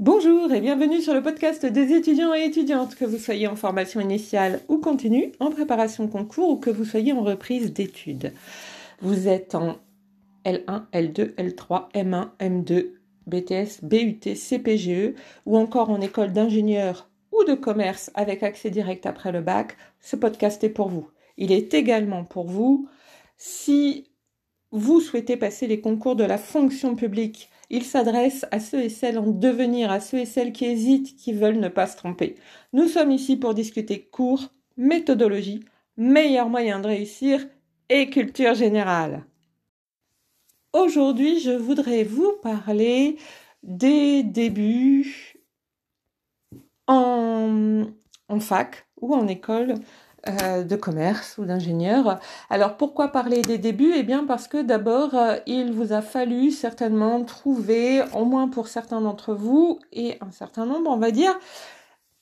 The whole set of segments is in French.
Bonjour et bienvenue sur le podcast des étudiants et étudiantes, que vous soyez en formation initiale ou continue, en préparation concours ou que vous soyez en reprise d'études. Vous êtes en L1, L2, L3, M1, M2, BTS, BUT, CPGE ou encore en école d'ingénieur ou de commerce avec accès direct après le bac, ce podcast est pour vous. Il est également pour vous si vous souhaitez passer les concours de la fonction publique il s'adresse à ceux et celles en devenir, à ceux et celles qui hésitent, qui veulent ne pas se tromper. Nous sommes ici pour discuter cours, méthodologie, meilleur moyen de réussir et culture générale. Aujourd'hui, je voudrais vous parler des débuts en fac ou en école euh, de commerce ou d'ingénieur. Alors pourquoi parler des débuts? Eh bien parce que d'abord, euh, il vous a fallu certainement trouver, au moins pour certains d'entre vous, et un certain nombre, on va dire,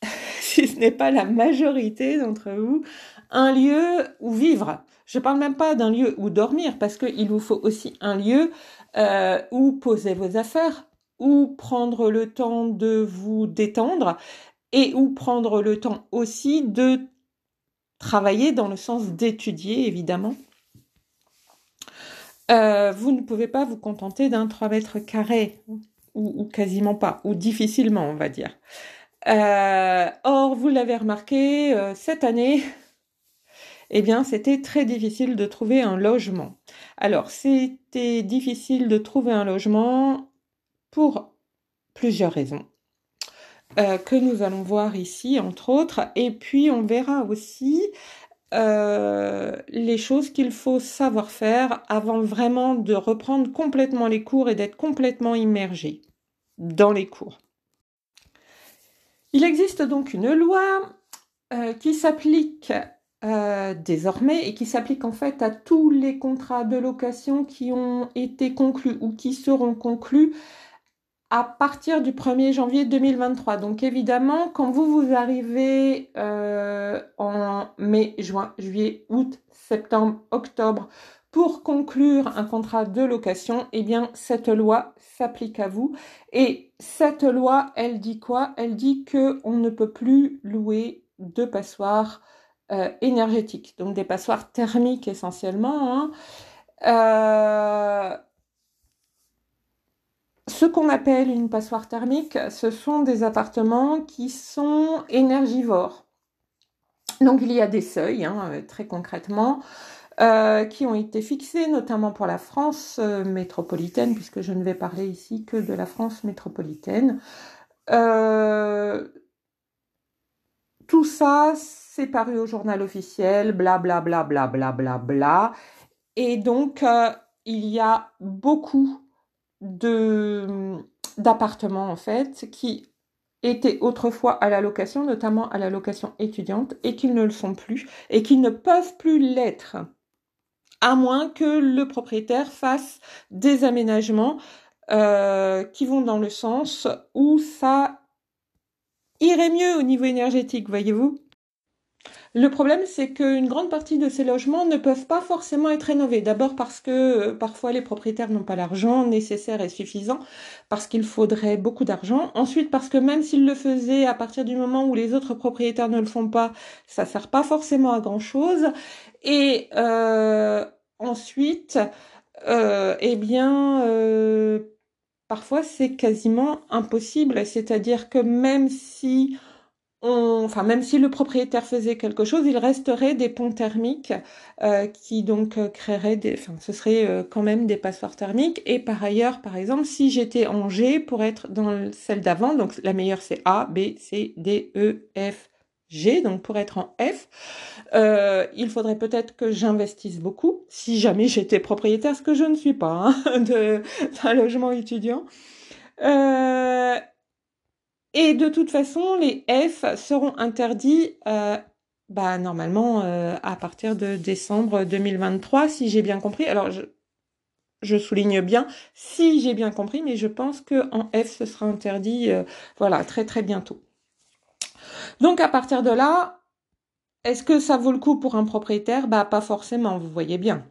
si ce n'est pas la majorité d'entre vous, un lieu où vivre. Je parle même pas d'un lieu où dormir, parce qu'il vous faut aussi un lieu euh, où poser vos affaires, où prendre le temps de vous détendre et où prendre le temps aussi de travailler dans le sens d'étudier, évidemment. Euh, vous ne pouvez pas vous contenter d'un 3 mètres carrés, ou, quasiment pas, ou difficilement, on va dire. Euh, or, vous l'avez remarqué, euh, cette année, eh bien, c'était très difficile de trouver un logement. Alors, c'était difficile de trouver un logement pour plusieurs raisons. Euh, que nous allons voir ici, entre autres. Et puis, on verra aussi euh, les choses qu'il faut savoir faire avant vraiment de reprendre complètement les cours et d'être complètement immergé dans les cours. Il existe donc une loi euh, qui s'applique désormais et qui s'applique en fait à tous les contrats de location qui ont été conclus ou qui seront conclus à partir du 1er janvier 2023. Donc évidemment, quand vous vous arrivez euh, en mai, juin, juillet, août, septembre, octobre pour conclure un contrat de location, eh bien cette loi s'applique à vous. Et cette loi, elle dit quoi? Elle dit que on ne peut plus louer de passoires euh, énergétiques, donc des passoires thermiques essentiellement. Hein. Euh, ce qu'on appelle une passoire thermique, ce sont des appartements qui sont énergivores. Donc il y a des seuils, hein, très concrètement, euh, qui ont été fixés notamment pour la France euh, métropolitaine, puisque je ne vais parler ici que de la France métropolitaine. Euh, tout ça, c'est paru au journal officiel, bla bla bla bla bla bla bla. Et donc, il y a beaucoup d'appartements en fait qui étaient autrefois à la location, notamment à la location étudiante, et qui ne le sont plus, et qui ne peuvent plus l'être, à moins que le propriétaire fasse des aménagements euh, qui vont dans le sens où ça irait mieux au niveau énergétique, voyez-vous? Le problème, c'est qu'une grande partie de ces logements ne peuvent pas forcément être rénovés. D'abord parce que euh, parfois les propriétaires n'ont pas l'argent nécessaire et suffisant, parce qu'il faudrait beaucoup d'argent. Ensuite, parce que même s'ils le faisaient à partir du moment où les autres propriétaires ne le font pas, ça sert pas forcément à grand chose. Et euh, ensuite, euh, eh bien, parfois c'est quasiment impossible. C'est-à-dire que même si enfin même si le propriétaire faisait quelque chose, il resterait des ponts thermiques euh, qui donc euh, créeraient des, enfin ce serait euh, quand même des passoires thermiques. Et par ailleurs, par exemple, si j'étais en G pour être dans celle d'avant, donc la meilleure c'est A, B, C, D, E, F, G, donc pour être en F, il faudrait peut-être que j'investisse beaucoup, si jamais j'étais propriétaire, ce que je ne suis pas, hein, d'un logement étudiant. Et de toute façon, les F seront interdits euh, bah, normalement euh, à partir de décembre 2023, si j'ai bien compris. Alors, je, souligne bien si j'ai bien compris, mais je pense que en F, ce sera interdit euh, voilà, très très bientôt. Donc à partir de là, est-ce que ça vaut le coup pour un propriétaire? Bah pas forcément, vous voyez bien.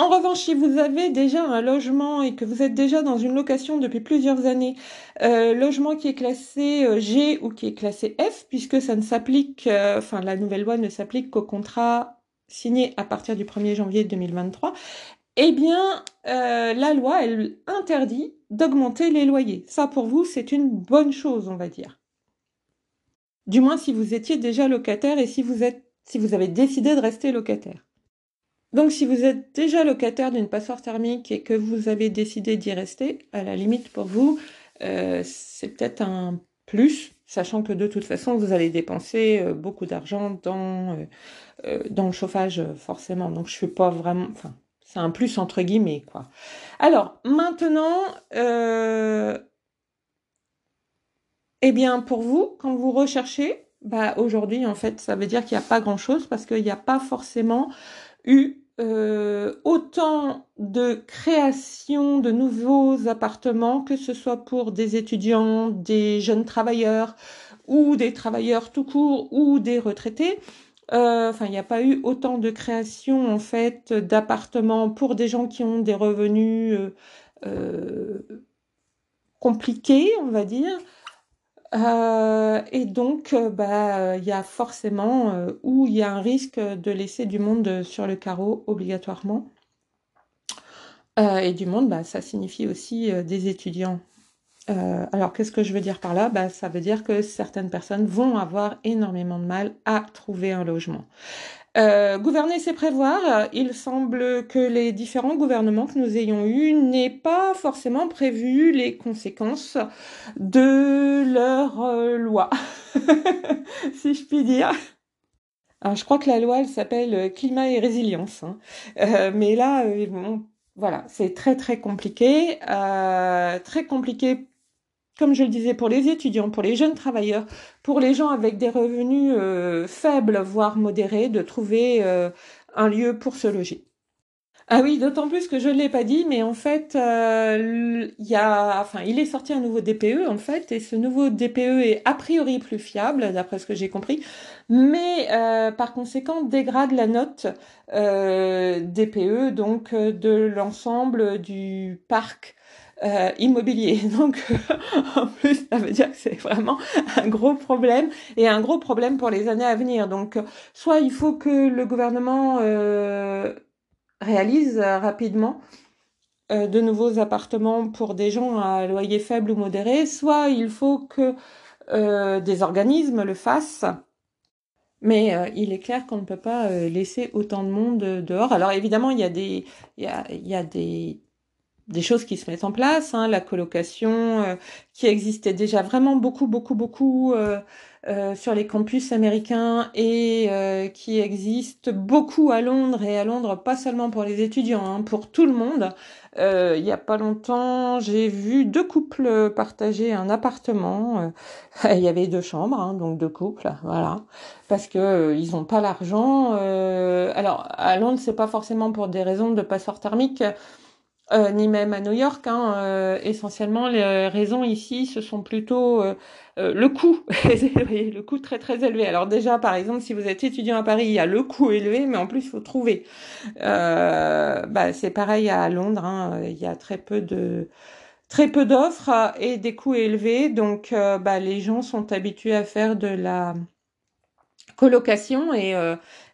En revanche, si vous avez déjà un logement et que vous êtes déjà dans une location depuis plusieurs années, euh, logement qui est classé euh, G ou qui est classé F, puisque ça ne s'applique, euh, enfin la nouvelle loi ne s'applique qu'au contrat signé à partir du 1er janvier 2023, eh bien la loi, elle interdit d'augmenter les loyers. Ça pour vous, c'est une bonne chose, on va dire. Du moins si vous étiez déjà locataire et si vous êtes si vous avez décidé de rester locataire. Donc si vous êtes déjà locataire d'une passoire thermique et que vous avez décidé d'y rester, à la limite pour vous, euh, c'est peut-être un plus, sachant que de toute façon, vous allez dépenser euh, beaucoup d'argent dans, euh, dans le chauffage, forcément. Donc je suis pas vraiment... Enfin, c'est un plus entre guillemets, quoi. Alors, maintenant, eh bien, pour vous, quand vous recherchez, bah, aujourd'hui, en fait, ça veut dire qu'il n'y a pas grand-chose parce qu'il n'y a pas forcément eu euh, autant de création de nouveaux appartements, que ce soit pour des étudiants, des jeunes travailleurs ou des travailleurs tout court ou des retraités. Euh, il n'y a pas eu autant de création en fait d'appartements pour des gens qui ont des revenus euh, compliqués, on va dire. Euh, et donc, euh, bah, il y a forcément euh, où il y a un risque de laisser du monde sur le carreau obligatoirement. et du monde, bah, ça signifie aussi des étudiants. alors, qu'est-ce que je veux dire par là? Bah, Ça veut dire que certaines personnes vont avoir énormément de mal à trouver un logement. Euh, gouverner, c'est prévoir. Il semble que les différents gouvernements que nous ayons eus n'aient pas forcément prévu les conséquences de leur euh, loi, si je puis dire. Alors, je crois que la loi, elle s'appelle euh, climat et résilience. Hein. mais là, bon, voilà, c'est très très compliqué, très compliqué comme je le disais, pour les étudiants, pour les jeunes travailleurs, pour les gens avec des revenus euh, faibles, voire modérés, de trouver euh, un lieu pour se loger. Ah oui, d'autant plus que je ne l'ai pas dit, mais en fait, euh, y a, enfin, il est sorti un nouveau DPE en fait, et ce nouveau DPE est a priori plus fiable, d'après ce que j'ai compris, mais par conséquent dégrade la note DPE donc de l'ensemble du parc euh, immobilier. Donc, en plus, ça veut dire que c'est vraiment un gros problème et un gros problème pour les années à venir. Donc, soit il faut que le gouvernement euh, réalise rapidement euh, de nouveaux appartements pour des gens à loyer faible ou modéré, soit il faut que des organismes le fassent. Mais il est clair qu'on ne peut pas laisser autant de monde dehors. Alors évidemment, il y a des, il y a, il y a des des choses qui se mettent en place, hein, la colocation euh, qui existait déjà vraiment beaucoup, beaucoup, beaucoup euh, euh, sur les campus américains et qui existe beaucoup à Londres et à Londres pas seulement pour les étudiants, hein, pour tout le monde. il n'y a pas longtemps, j'ai vu deux couples partager un appartement. il y avait deux chambres, hein, donc deux couples, voilà, parce que ils n'ont pas l'argent. alors à Londres, c'est pas forcément pour des raisons de passeport thermique. Euh, ni même à New York. Hein, euh, essentiellement, les raisons ici, ce sont plutôt euh, le coût, le coût très très élevé. Alors déjà, par exemple, si vous êtes étudiant à Paris, il y a le coût élevé, mais en plus, il faut trouver. bah, c'est pareil à Londres. Hein, il y a très peu de très peu d'offres et des coûts élevés. Donc, bah, les gens sont habitués à faire de la colocation et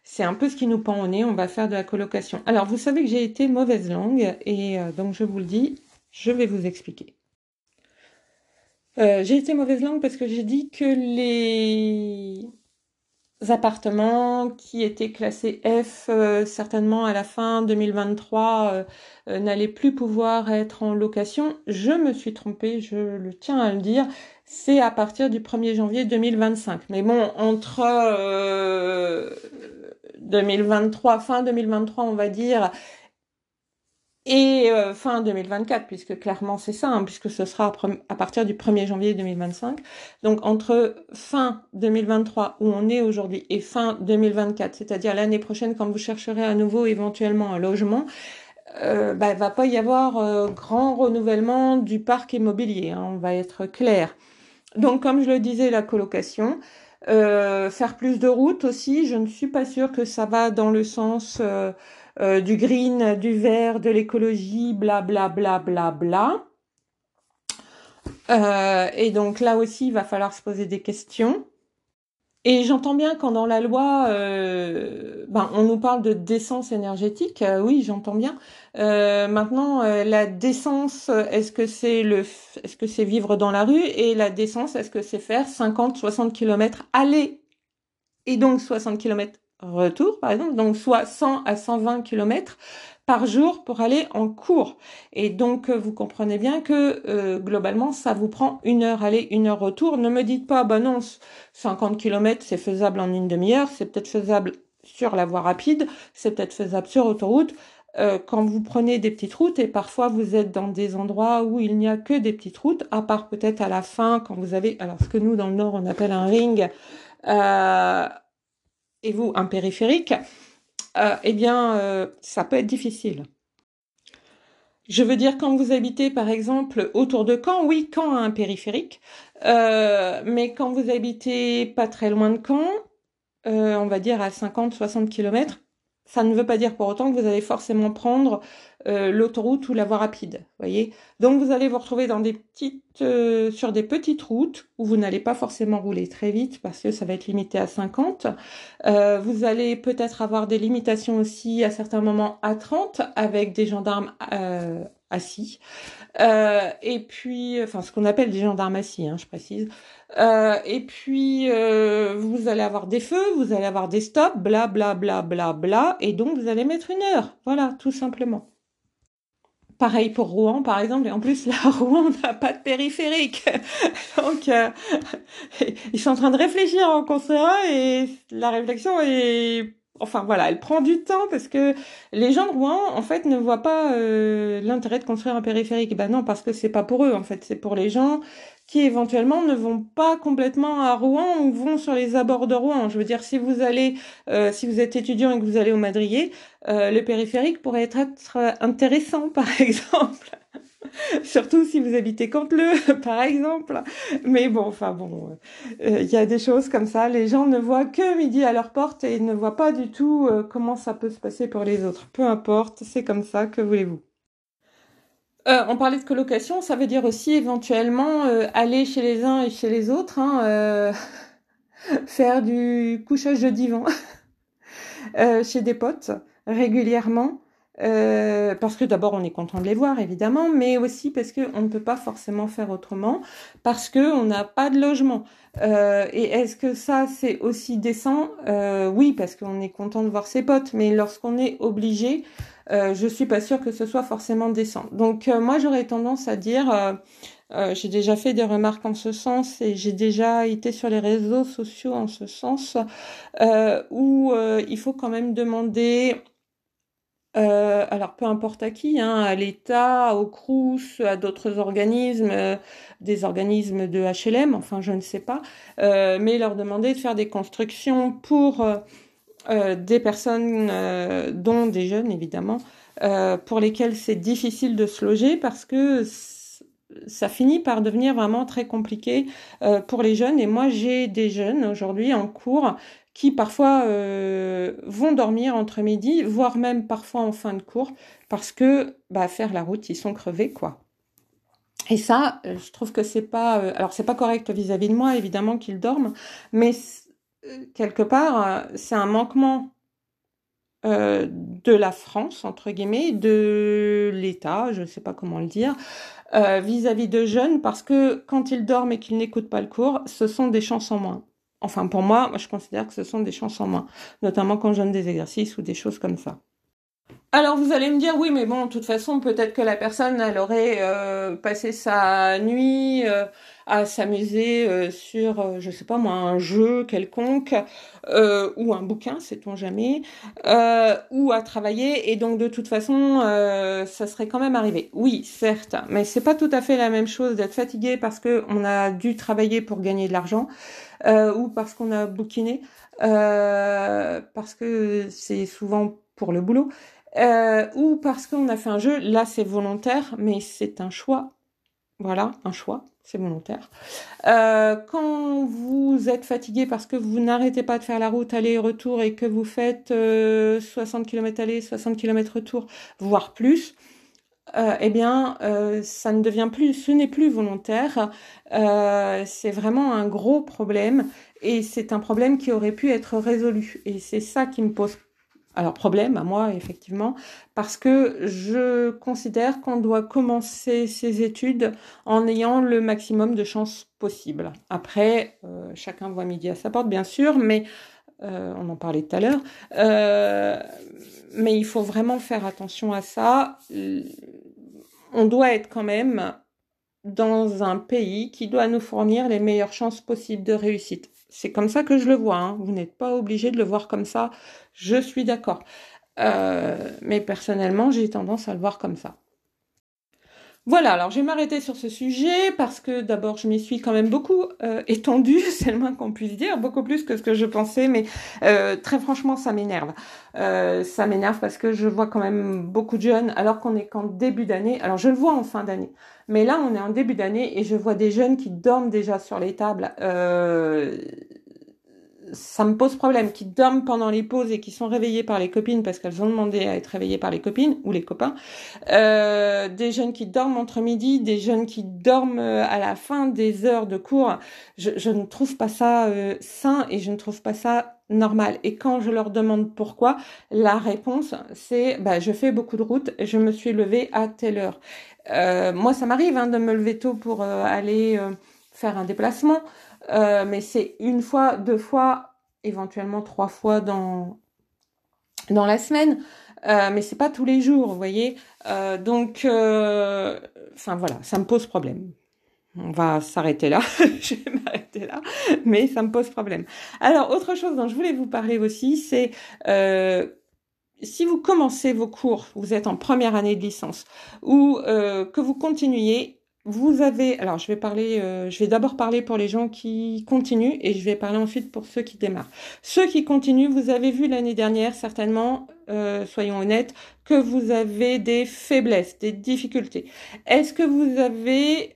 c'est un peu ce qui nous pend au nez, on va faire de la colocation. Alors, vous savez que j'ai été mauvaise langue, et euh, donc je vous le dis, je vais vous expliquer. Euh, j'ai été mauvaise langue parce que j'ai dit que les appartements qui étaient classés F, euh, certainement à la fin 2023, n'allaient plus pouvoir être en location. Je me suis trompée, je le tiens à le dire c'est à partir du 1er janvier 2025. Mais bon, entre 2023, fin 2023, on va dire, et euh, fin 2024, puisque clairement c'est ça, hein, puisque ce sera à partir du 1er janvier 2025. Donc entre fin 2023, où on est aujourd'hui, et fin 2024, c'est-à-dire l'année prochaine, quand vous chercherez à nouveau éventuellement un logement, euh, bah, va pas y avoir euh, grand renouvellement du parc immobilier, hein, on va être clair. Donc comme je le disais, la colocation, euh, faire plus de routes aussi, je ne suis pas sûre que ça va dans le sens euh, du green, du vert, de l'écologie, bla bla bla bla bla. et donc là aussi, il va falloir se poser des questions. Et j'entends bien quand dans la loi, euh, ben, on nous parle de décence énergétique. Euh, oui, j'entends bien. Euh, maintenant, la décence, est-ce que c'est le, est-ce que c'est vivre dans la rue? Et la décence, est-ce que c'est faire 50, 60 km aller? Et donc 60 km retour, par exemple, donc soit 100 à 120 km par jour pour aller en cours. Et donc, euh, vous comprenez bien que euh, globalement, ça vous prend une heure aller, une heure retour. Ne me dites pas, bah non, 50 km, c'est faisable en une demi-heure, c'est peut-être faisable sur la voie rapide, c'est peut-être faisable sur autoroute. Euh, quand vous prenez des petites routes et parfois vous êtes dans des endroits où il n'y a que des petites routes, à part peut-être à la fin quand vous avez, alors ce que nous dans le nord on appelle un ring, et vous un périphérique, euh, eh bien, euh, ça peut être difficile. Je veux dire, quand vous habitez, par exemple, autour de Caen, oui, Caen a un périphérique, euh, mais quand vous habitez pas très loin de Caen, on va dire à 50-60 km, ça ne veut pas dire pour autant que vous allez forcément prendre euh, l'autoroute ou la voie rapide, voyez. Donc vous allez vous retrouver dans des petites, euh, sur des petites routes où vous n'allez pas forcément rouler très vite parce que ça va être limité à 50. Euh, vous allez peut-être avoir des limitations aussi à certains moments à 30 avec des gendarmes assis. et puis, enfin ce qu'on appelle des gendarmes assis, hein, je précise. Et puis, vous allez avoir des feux, vous allez avoir des stops, bla bla bla bla bla, et donc vous allez mettre une heure. Voilà, tout simplement. Pareil pour Rouen, par exemple, et en plus, là, Rouen n'a pas de périphérique. donc, euh, ils sont en train de réfléchir en construire et la réflexion est enfin voilà, elle prend du temps parce que les gens de Rouen en fait ne voient pas l'intérêt de construire un périphérique. Ben non, parce que c'est pas pour eux en fait, c'est pour les gens qui éventuellement ne vont pas complètement à Rouen ou vont sur les abords de Rouen. Je veux dire, si vous allez, euh, si vous êtes étudiant et que vous allez au Madrier, euh, le périphérique pourrait être, intéressant, par exemple. Surtout si vous habitez Canteleu, par exemple. Mais bon, enfin bon, euh, il y a des choses comme ça. Les gens ne voient que midi à leur porte et ne voient pas du tout comment ça peut se passer pour les autres. Peu importe, c'est comme ça, que voulez-vous? Euh, on parlait de colocation, ça veut dire aussi éventuellement euh, aller chez les uns et chez les autres, hein, euh, faire du couchage de divan chez des potes régulièrement. parce que d'abord on est content de les voir évidemment, mais aussi parce qu'on ne peut pas forcément faire autrement, parce qu'on n'a pas de logement. et est-ce que ça c'est aussi décent? Oui, parce qu'on est content de voir ses potes, mais lorsqu'on est obligé, euh, je suis pas sûre que ce soit forcément décent. Donc euh, moi j'aurais tendance à dire, euh, j'ai déjà fait des remarques en ce sens et j'ai déjà été sur les réseaux sociaux en ce sens, où il faut quand même demander alors peu importe à qui, hein, à l'État, au CRUS, à d'autres organismes, des organismes de HLM, enfin je ne sais pas, mais leur demander de faire des constructions pour euh, des personnes, euh, dont des jeunes évidemment, euh, pour lesquels c'est difficile de se loger parce que ça finit par devenir vraiment très compliqué pour les jeunes. Et moi, j'ai des jeunes aujourd'hui en cours qui parfois vont dormir entre midi, voire même parfois en fin de cours, parce que bah, faire la route, ils sont crevés, quoi. Et ça, je trouve que c'est pas, alors c'est pas correct vis-à-vis -vis de moi, évidemment qu'ils dorment, mais quelque part, euh, c'est un manquement euh, de la France, entre guillemets, de l'État, je ne sais pas comment le dire, euh, vis-à-vis de jeunes, parce que quand ils dorment et qu'ils n'écoutent pas le cours, ce sont des chances en moins. Enfin, pour moi, je considère que ce sont des chances en moins, notamment quand je donne des exercices ou des choses comme ça. Alors vous allez me dire oui mais bon de toute façon peut-être que la personne elle aurait passé sa nuit à s'amuser euh, sur, euh, je sais pas moi, un jeu quelconque euh, ou un bouquin, sait-on jamais, ou à travailler. Et donc de toute façon, ça serait quand même arrivé. Oui, certes, mais c'est pas tout à fait la même chose d'être fatigué parce que on a dû travailler pour gagner de l'argent ou parce qu'on a bouquiné, parce que c'est souvent pour le boulot. ou parce qu'on a fait un jeu, là c'est volontaire, mais c'est un choix. Voilà, un choix c'est volontaire. Euh, quand vous êtes fatigué parce que vous n'arrêtez pas de faire la route aller et que vous faites 60 km aller, 60 km retour, voire plus, euh, eh bien, euh, ça ne devient plus, ce n'est plus volontaire. Euh, c'est vraiment un gros problème et c'est un problème qui aurait pu être résolu. Et c'est ça qui me pose alors problème à moi effectivement parce que je considère qu'on doit commencer ses études en ayant le maximum de chances possible. Après, chacun voit midi à sa porte bien sûr, mais on en parlait tout à l'heure. mais il faut vraiment faire attention à ça on doit être quand même dans un pays qui doit nous fournir les meilleures chances possibles de réussite. C'est comme ça que je le vois. Hein. Vous n'êtes pas obligé de le voir comme ça. Je suis d'accord. Euh, mais personnellement, j'ai tendance à le voir comme ça. Voilà, alors je vais m'arrêter sur ce sujet parce que d'abord je m'y suis quand même beaucoup euh, étendue, c'est le moins qu'on puisse dire, beaucoup plus que ce que je pensais, mais euh, très franchement ça m'énerve. Euh, ça m'énerve parce que je vois quand même beaucoup de jeunes alors qu'on est qu'en début d'année. Alors je le vois en fin d'année, mais là on est en début d'année et je vois des jeunes qui dorment déjà sur les tables ça me pose problème, qui dorment pendant les pauses et qui sont réveillés par les copines parce qu'elles ont demandé à être réveillées par les copines ou les copains, euh, des jeunes qui dorment entre midi, des jeunes qui dorment euh, à la fin des heures de cours. Je, ne trouve pas ça euh, sain et je ne trouve pas ça normal. Et quand je leur demande pourquoi, la réponse c'est bah, je fais beaucoup de route, je me suis levée à telle heure. Euh, moi, ça m'arrive hein, de me lever tôt pour aller faire un déplacement. Euh, mais c'est une fois, deux fois, éventuellement trois fois dans, dans la semaine. Euh, mais c'est pas tous les jours, vous voyez. Euh, donc, euh, enfin voilà, ça me pose problème. On va s'arrêter là. je vais m'arrêter là, mais ça me pose problème. Alors, autre chose dont je voulais vous parler aussi, c'est si vous commencez vos cours, vous êtes en première année de licence, ou que vous continuez, vous avez, alors je vais parler, euh, je vais d'abord parler pour les gens qui continuent et je vais parler ensuite pour ceux qui démarrent. Ceux qui continuent, vous avez vu l'année dernière certainement, euh, soyons honnêtes, que vous avez des faiblesses, des difficultés. Est-ce que vous avez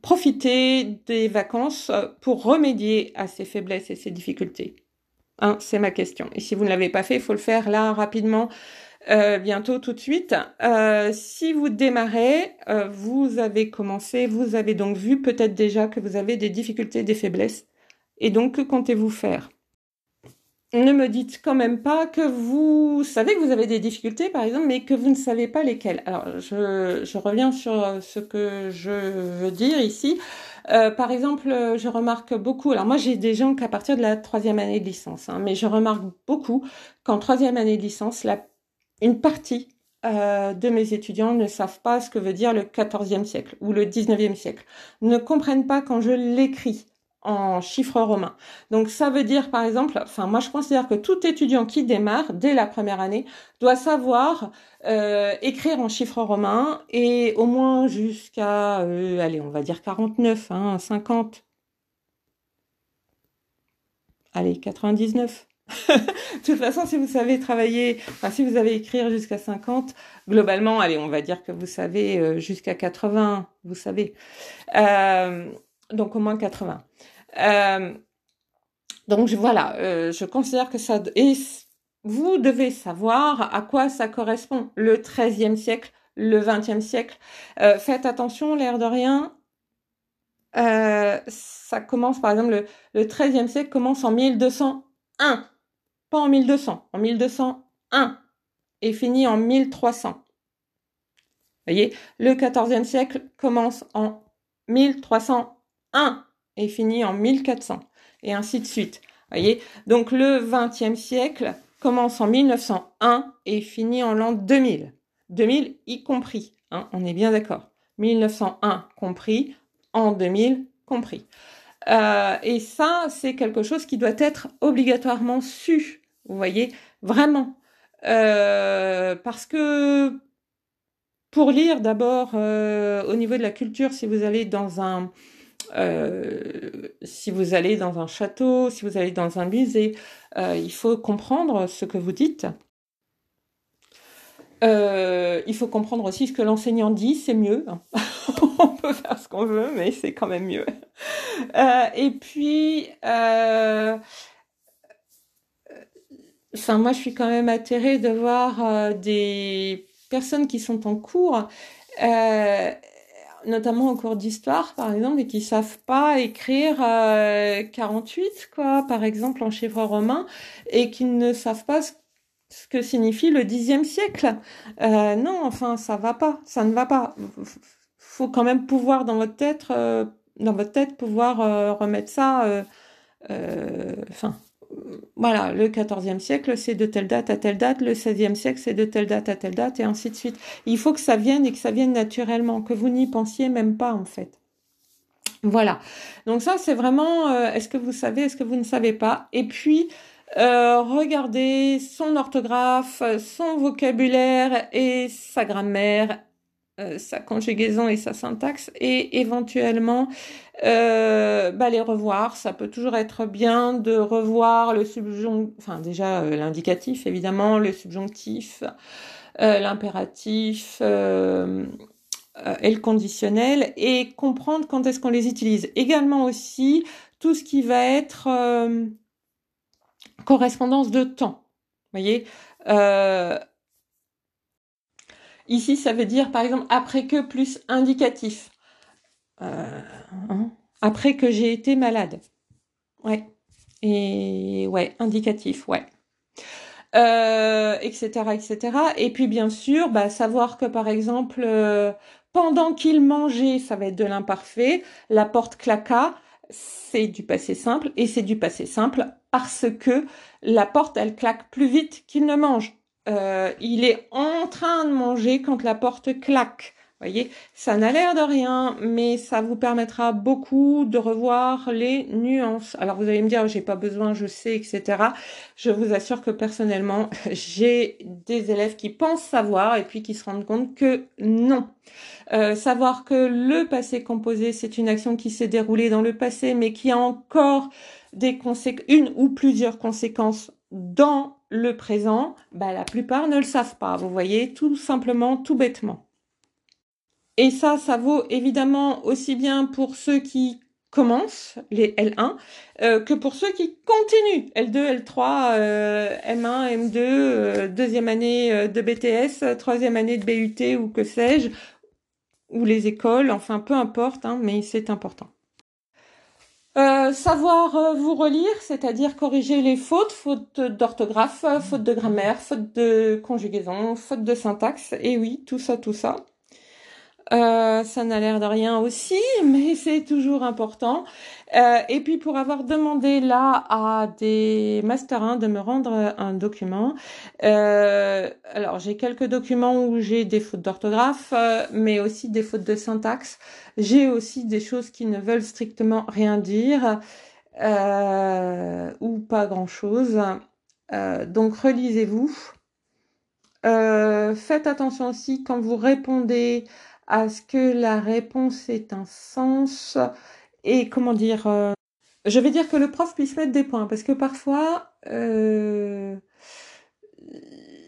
profité des vacances pour remédier à ces faiblesses et ces difficultés? C'est ma question. Et si vous ne l'avez pas fait, il faut le faire là rapidement euh, bientôt tout de suite. Euh, si vous démarrez, euh, vous avez commencé, vous avez donc vu peut-être déjà que vous avez des difficultés, des faiblesses. Et donc, que comptez-vous faire? Ne me dites quand même pas que vous savez que vous avez des difficultés, par exemple, mais que vous ne savez pas lesquelles. Alors, je, reviens sur ce que je veux dire ici. par exemple, je remarque beaucoup, alors moi j'ai des gens qu'à partir de la troisième année de licence, hein, mais je remarque beaucoup qu'en troisième année de licence, la une partie euh, de mes étudiants ne savent pas ce que veut dire le XIVe siècle ou le XIXe siècle, ne comprennent pas quand je l'écris en chiffres romains. Donc ça veut dire par exemple, enfin moi je considère que tout étudiant qui démarre dès la première année doit savoir euh, écrire en chiffres romains et au moins jusqu'à, euh, allez on va dire 49, hein, 50, allez 99 de toute façon, si vous savez travailler, enfin, si vous avez écrire jusqu'à 50, globalement, allez, on va dire que vous savez euh, jusqu'à 80, vous savez. Euh, donc au moins 80. Euh, donc voilà, je considère que ça... Et vous devez savoir à quoi ça correspond. Le 13e siècle, le 20e siècle. Faites attention, l'air de rien. ça commence, par exemple, le, le 13e siècle commence en 1201 pas en 1200, en 1201 et finit en 1300. Vous voyez, le 14e siècle commence en 1301 et finit en 1400 et ainsi de suite. Vous voyez, donc le 20e siècle commence en 1901 et finit en l'an 2000. 2000 y compris, hein, on est bien d'accord. 1901 compris, en 2000 compris. Euh, et ça, c'est quelque chose qui doit être obligatoirement su. Vous voyez, vraiment. Euh, parce que pour lire d'abord euh, au niveau de la culture, si vous allez dans un si vous allez dans un château, si vous allez dans un musée, il faut comprendre ce que vous dites. Euh, il faut comprendre aussi ce que l'enseignant dit, c'est mieux. on peut faire ce qu'on veut, mais c'est quand même mieux. Euh, et puis, euh, enfin, moi, je suis quand même atterrée de voir des personnes qui sont en cours, notamment en cours d'histoire, par exemple, et qui savent pas écrire 48, quoi, par exemple, en chiffre romain, et qui ne savent pas ce que signifie le dixième siècle. Euh, non, enfin, ça va pas, ça ne va pas. Faut quand même pouvoir dans votre tête, euh, dans votre tête, pouvoir euh, remettre ça. Enfin, voilà, le quatorzième siècle, c'est de telle date à telle date. Le seizième siècle, c'est de telle date à telle date, et ainsi de suite. Il faut que ça vienne et que ça vienne naturellement, que vous n'y pensiez même pas en fait. Voilà. Donc ça, c'est vraiment. est-ce que vous savez, est-ce que vous ne savez pas? Et puis. Euh, regardez son orthographe, son vocabulaire et sa grammaire, euh, sa conjugaison et sa syntaxe, et éventuellement euh, bah, les revoir. Ça peut toujours être bien de revoir le subjonctif, enfin déjà l'indicatif évidemment, le subjonctif, l'impératif et le conditionnel, et comprendre quand est-ce qu'on les utilise. Également aussi tout ce qui va être correspondance de temps. voyez euh, Ici, ça veut dire, par exemple, après que plus indicatif. Euh, hein, après que j'ai été malade. Ouais. Et ouais, indicatif, ouais. etc., euh, etc. Et puis, bien sûr, bah, savoir que, par exemple, pendant qu'il mangeait, ça va être de l'imparfait, la porte claqua, c'est du passé simple, et c'est du passé simple parce que la porte, elle claque plus vite qu'il ne mange. Euh, il est en train de manger quand la porte claque. Voyez, ça n'a l'air de rien, mais ça vous permettra beaucoup de revoir les nuances. Alors vous allez me dire, j'ai pas besoin, je sais, etc. Je vous assure que personnellement, j'ai des élèves qui pensent savoir et puis qui se rendent compte que non. Euh, savoir que le passé composé, c'est une action qui s'est déroulée dans le passé, mais qui a encore des une ou plusieurs conséquences dans le présent, bah, la plupart ne le savent pas. Vous voyez, tout simplement, tout bêtement. Et ça, ça vaut évidemment aussi bien pour ceux qui commencent, les L1, euh, que pour ceux qui continuent, L2, L3, M1, M2, deuxième année euh, de BTS, troisième année de BUT ou que sais-je, ou les écoles, enfin peu importe, hein, mais c'est important. Euh, savoir euh, vous relire, c'est-à-dire corriger les fautes, fautes d'orthographe, fautes de grammaire, fautes de conjugaison, fautes de syntaxe, et oui, tout ça, tout ça. Euh, ça n'a l'air de rien aussi, mais c'est toujours important. Euh, et puis pour avoir demandé là à des Master 1 de me rendre un document, euh, alors j'ai quelques documents où j'ai des fautes d'orthographe, euh, mais aussi des fautes de syntaxe. J'ai aussi des choses qui ne veulent strictement rien dire euh, ou pas grand-chose. donc relisez-vous. faites attention aussi quand vous répondez à ce que la réponse ait un sens et comment dire euh, je vais dire que le prof puisse mettre des points parce que parfois euh,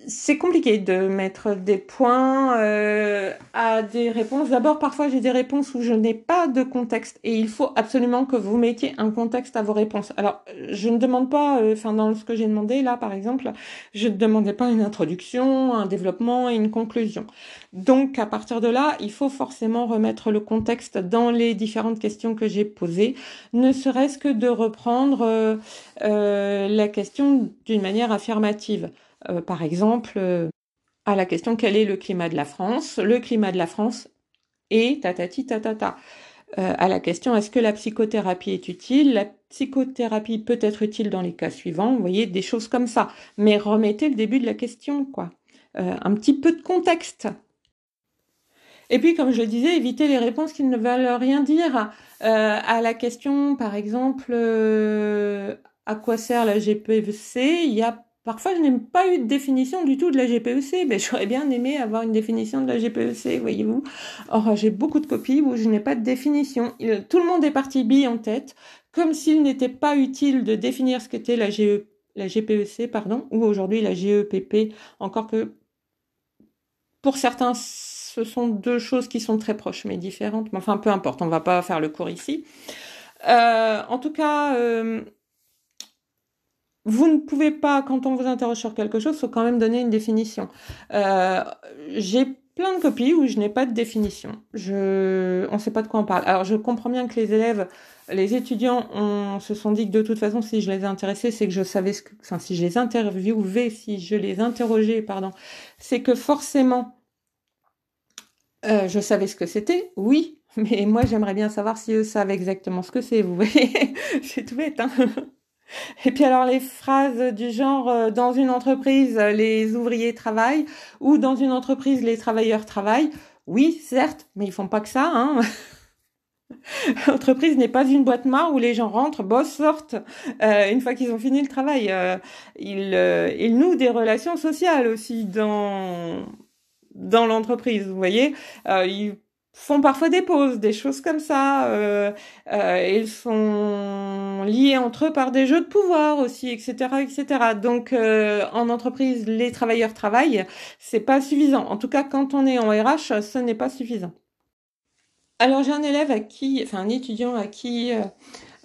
c'est compliqué de mettre des points euh, à des réponses. D'abord, parfois j'ai des réponses où je n'ai pas de contexte et il faut absolument que vous mettiez un contexte à vos réponses. Alors, je ne demande pas, euh, enfin dans ce que j'ai demandé là par exemple, je ne demandais pas une introduction, un développement et une conclusion. Donc à partir de là, il faut forcément remettre le contexte dans les différentes questions que j'ai posées, ne serait-ce que de reprendre euh, la question d'une manière affirmative. Euh, par exemple, euh, à la question quel est le climat de la France Le climat de la France est tatati tatata. Euh, à la question est-ce que la psychothérapie est utile? La psychothérapie peut être utile dans les cas suivants, vous voyez, des choses comme ça. Mais remettez le début de la question, quoi. un petit peu de contexte. Et puis, comme je le disais, évitez les réponses qui ne veulent rien dire. à la question, par exemple, à quoi sert la GPC Parfois, je n'ai pas eu de définition du tout de la GPEC, mais j'aurais bien aimé avoir une définition de la GPEC, voyez-vous. Or, j'ai beaucoup de copies où je n'ai pas de définition. Tout le monde est parti bille en tête, comme s'il n'était pas utile de définir ce qu'était la, GPEC, pardon, ou aujourd'hui la GEPP, encore que pour certains, ce sont deux choses qui sont très proches mais différentes. Mais enfin, peu importe, on va pas faire le cours ici. Euh, en tout cas, euh, vous ne pouvez pas, quand on vous interroge sur quelque chose, faut quand même donner une définition. Euh, J'ai plein de copies où je n'ai pas de définition. On ne sait pas de quoi on parle. Alors, je comprends bien que les élèves, les étudiants, on, se sont dit que de toute façon, si je les ai intéressés, c'est que je savais ce que, enfin, si je les interviewais, si je les interrogeais, pardon, c'est que forcément, euh, je savais ce que c'était, oui, mais moi j'aimerais bien savoir si eux savent exactement ce que c'est, vous voyez, c'est tout bête, hein et puis alors les phrases du genre euh, dans une entreprise les ouvriers travaillent ou dans une entreprise les travailleurs travaillent. Oui, certes, mais ils font pas que ça. Hein L'entreprise n'est pas une boîte noire où les gens rentrent, bossent, sortent euh, une fois qu'ils ont fini le travail. Euh, ils, ils nouent des relations sociales aussi dans dans l'entreprise. Vous voyez, font parfois des pauses, des choses comme ça. Euh, euh, ils sont liés entre eux par des jeux de pouvoir aussi, etc., etc. Donc, euh, en entreprise, les travailleurs travaillent, c'est pas suffisant. En tout cas, quand on est en RH, ce n'est pas suffisant. Alors, j'ai un élève à qui, enfin un étudiant à qui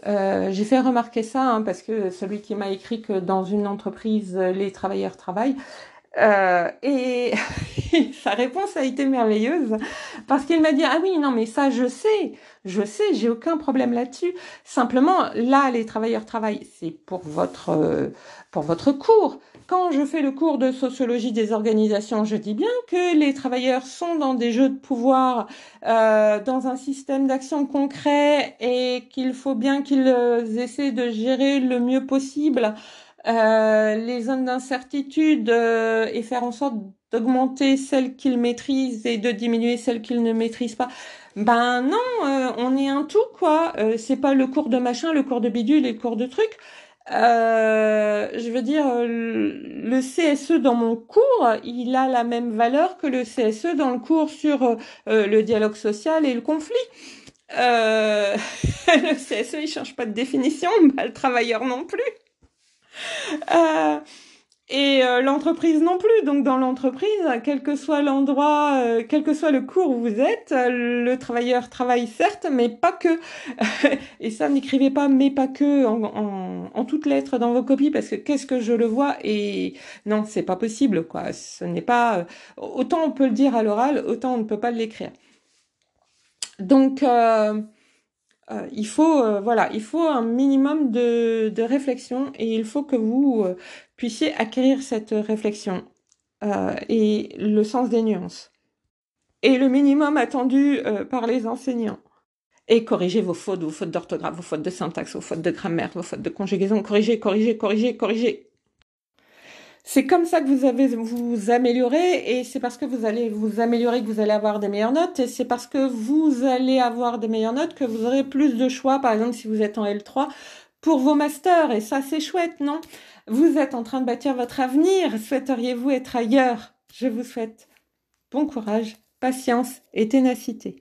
euh, j'ai fait remarquer ça hein, parce que celui qui m'a écrit que dans une entreprise, les travailleurs travaillent. Euh, et sa réponse a été merveilleuse parce qu'il m'a dit ah oui non mais ça je sais je sais j'ai aucun problème là-dessus. Simplement là les travailleurs travaillent. C'est pour votre euh, pour votre cours. Quand je fais le cours de sociologie des organisations je dis bien que les travailleurs sont dans des jeux de pouvoir euh, dans un système d'action concret et qu'il faut bien qu'ils essaient de gérer le mieux possible euh, les zones d'incertitude euh, et faire en sorte d'augmenter celles qu'ils maîtrisent et de diminuer celles qu'ils ne maîtrisent pas. Ben non, euh, on est un tout quoi. c'est pas le cours de machin, le cours de bidule et le cours de truc. je veux dire, le CSE dans mon cours, il a la même valeur que le CSE dans le cours sur le dialogue social et le conflit. le CSE, il change pas de définition, bah, le travailleur non plus. Euh, et euh, l'entreprise non plus. Donc dans l'entreprise, quel que soit l'endroit, euh, quel que soit le cours où vous êtes, le travailleur travaille certes, mais pas que. et ça, n'écrivez pas mais pas que en, en, toutes lettres dans vos copies parce que qu'est-ce que je le vois? Et non, c'est pas possible quoi. Ce n'est pas autant on peut le dire à l'oral, autant on ne peut pas l'écrire. Donc il faut euh, voilà, il faut un minimum de, de, réflexion et il faut que vous euh, puissiez acquérir cette réflexion et le sens des nuances. Et le minimum attendu par les enseignants. Et corriger vos fautes, vos fautes d'orthographe, vos fautes de syntaxe, vos fautes de grammaire, vos fautes de conjugaison, corriger, corriger, corriger, corriger c'est comme ça que vous avez vous améliorer et c'est parce que vous allez vous améliorer que vous allez avoir des meilleures notes et c'est parce que vous allez avoir des meilleures notes que vous aurez plus de choix par exemple si vous êtes en L3 pour vos masters et ça c'est chouette non? Vous êtes en train de bâtir votre avenir, souhaiteriez-vous être ailleurs? Je vous souhaite bon courage, patience et ténacité.